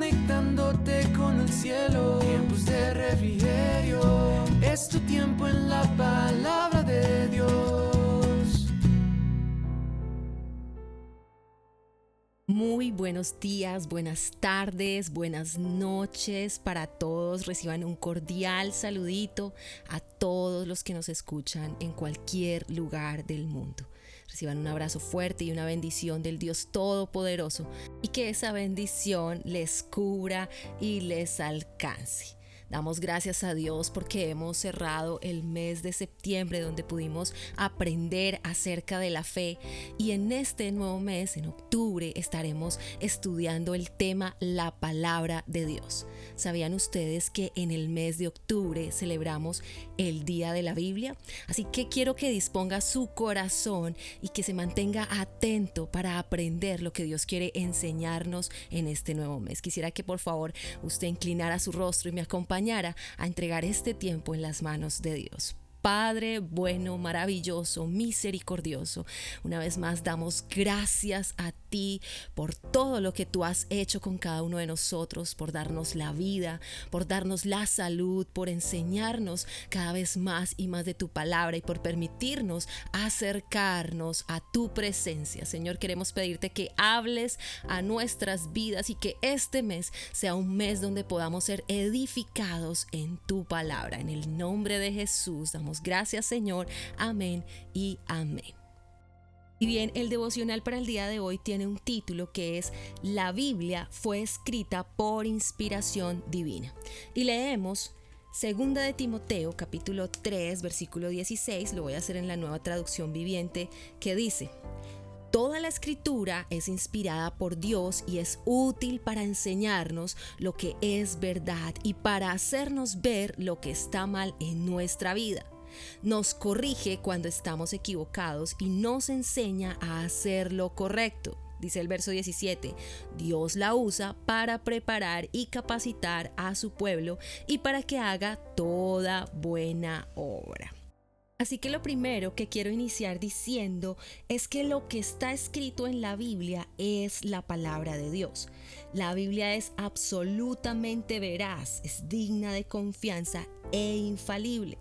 conectándote con el cielo. Tiempos de refrigerio, es tu tiempo en la palabra de Dios. Muy buenos días, buenas tardes, buenas noches para todos. Reciban un cordial saludito a todos los que nos escuchan en cualquier lugar del mundo. Reciban un abrazo fuerte y una bendición del Dios Todopoderoso y que esa bendición les cubra y les alcance. Damos gracias a Dios porque hemos cerrado el mes de septiembre donde pudimos aprender acerca de la fe y en este nuevo mes, en octubre, estaremos estudiando el tema la palabra de Dios. ¿Sabían ustedes que en el mes de octubre celebramos el Día de la Biblia? Así que quiero que disponga su corazón y que se mantenga atento para aprender lo que Dios quiere enseñarnos en este nuevo mes. Quisiera que por favor usted inclinara su rostro y me acompañe a entregar este tiempo en las manos de Dios. Padre bueno, maravilloso, misericordioso. Una vez más damos gracias a ti por todo lo que tú has hecho con cada uno de nosotros, por darnos la vida, por darnos la salud, por enseñarnos cada vez más y más de tu palabra y por permitirnos acercarnos a tu presencia. Señor, queremos pedirte que hables a nuestras vidas y que este mes sea un mes donde podamos ser edificados en tu palabra. En el nombre de Jesús damos gracias Señor. Amén y amén. Y bien, el devocional para el día de hoy tiene un título que es La Biblia fue escrita por inspiración divina. Y leemos Segunda de Timoteo capítulo 3 versículo 16, lo voy a hacer en la nueva traducción viviente, que dice, Toda la escritura es inspirada por Dios y es útil para enseñarnos lo que es verdad y para hacernos ver lo que está mal en nuestra vida nos corrige cuando estamos equivocados y nos enseña a hacer lo correcto. Dice el verso 17, Dios la usa para preparar y capacitar a su pueblo y para que haga toda buena obra. Así que lo primero que quiero iniciar diciendo es que lo que está escrito en la Biblia es la palabra de Dios. La Biblia es absolutamente veraz, es digna de confianza e infalible.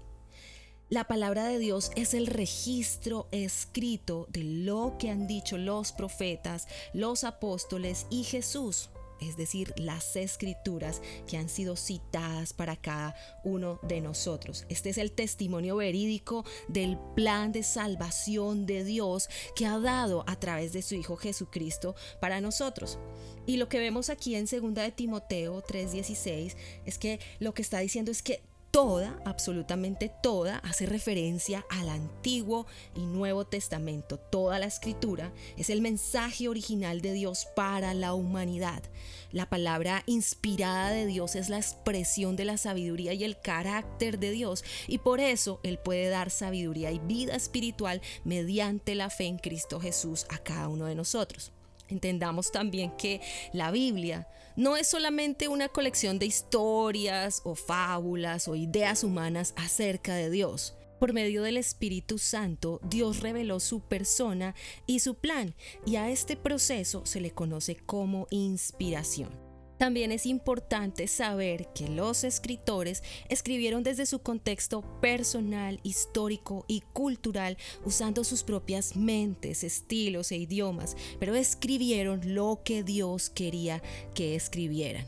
La palabra de Dios es el registro escrito de lo que han dicho los profetas, los apóstoles y Jesús, es decir, las escrituras que han sido citadas para cada uno de nosotros. Este es el testimonio verídico del plan de salvación de Dios que ha dado a través de su Hijo Jesucristo para nosotros. Y lo que vemos aquí en 2 de Timoteo 3:16 es que lo que está diciendo es que toda, absolutamente toda, hace referencia al Antiguo y Nuevo Testamento. Toda la escritura es el mensaje original de Dios para la humanidad. La palabra inspirada de Dios es la expresión de la sabiduría y el carácter de Dios y por eso Él puede dar sabiduría y vida espiritual mediante la fe en Cristo Jesús a cada uno de nosotros. Entendamos también que la Biblia no es solamente una colección de historias o fábulas o ideas humanas acerca de Dios. Por medio del Espíritu Santo, Dios reveló su persona y su plan, y a este proceso se le conoce como inspiración. También es importante saber que los escritores escribieron desde su contexto personal, histórico y cultural, usando sus propias mentes, estilos e idiomas, pero escribieron lo que Dios quería que escribieran.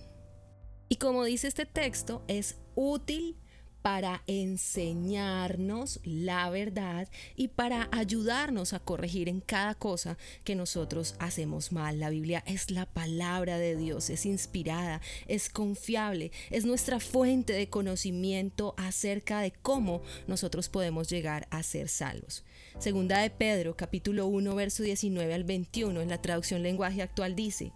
Y como dice este texto, es útil para enseñarnos la verdad y para ayudarnos a corregir en cada cosa que nosotros hacemos mal. La Biblia es la palabra de Dios, es inspirada, es confiable, es nuestra fuente de conocimiento acerca de cómo nosotros podemos llegar a ser salvos. Segunda de Pedro, capítulo 1, verso 19 al 21, en la traducción lenguaje actual dice,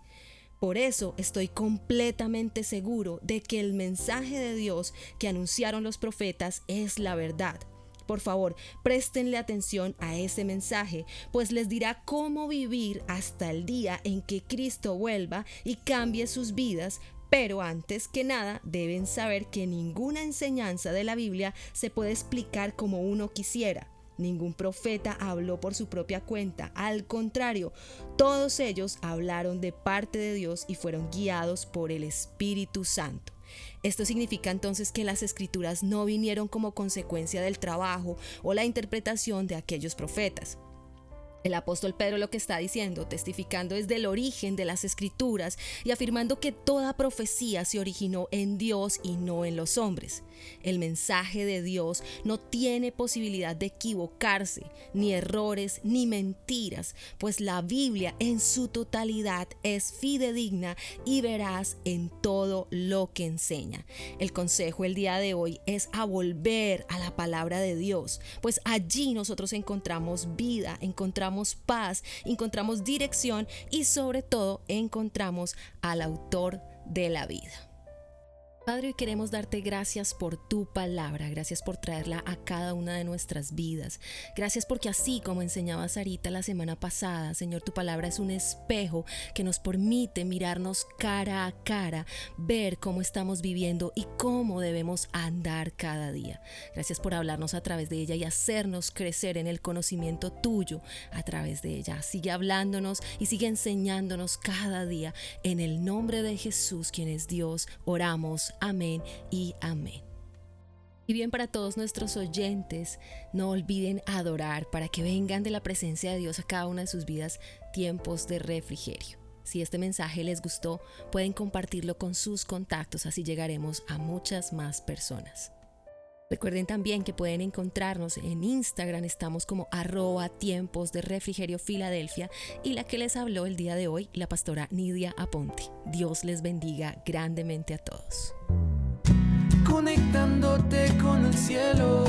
por eso estoy completamente seguro de que el mensaje de Dios que anunciaron los profetas es la verdad. Por favor, préstenle atención a ese mensaje, pues les dirá cómo vivir hasta el día en que Cristo vuelva y cambie sus vidas, pero antes que nada deben saber que ninguna enseñanza de la Biblia se puede explicar como uno quisiera. Ningún profeta habló por su propia cuenta. Al contrario, todos ellos hablaron de parte de Dios y fueron guiados por el Espíritu Santo. Esto significa entonces que las escrituras no vinieron como consecuencia del trabajo o la interpretación de aquellos profetas. El apóstol Pedro lo que está diciendo, testificando desde el origen de las escrituras y afirmando que toda profecía se originó en Dios y no en los hombres. El mensaje de Dios no tiene posibilidad de equivocarse, ni errores, ni mentiras, pues la Biblia en su totalidad es fidedigna y veraz en todo lo que enseña. El consejo el día de hoy es a volver a la palabra de Dios, pues allí nosotros encontramos vida, encontramos paz, encontramos dirección y sobre todo encontramos al autor de la vida. Padre, queremos darte gracias por tu palabra, gracias por traerla a cada una de nuestras vidas. Gracias porque así como enseñaba Sarita la semana pasada, Señor, tu palabra es un espejo que nos permite mirarnos cara a cara, ver cómo estamos viviendo y cómo debemos andar cada día. Gracias por hablarnos a través de ella y hacernos crecer en el conocimiento tuyo a través de ella. Sigue hablándonos y sigue enseñándonos cada día. En el nombre de Jesús, quien es Dios, oramos Amén y amén. Y bien para todos nuestros oyentes, no olviden adorar para que vengan de la presencia de Dios a cada una de sus vidas tiempos de refrigerio. Si este mensaje les gustó, pueden compartirlo con sus contactos, así llegaremos a muchas más personas. Recuerden también que pueden encontrarnos en Instagram, estamos como arroba tiempos de refrigerio Filadelfia y la que les habló el día de hoy, la pastora Nidia Aponte. Dios les bendiga grandemente a todos. Conectándote con el cielo,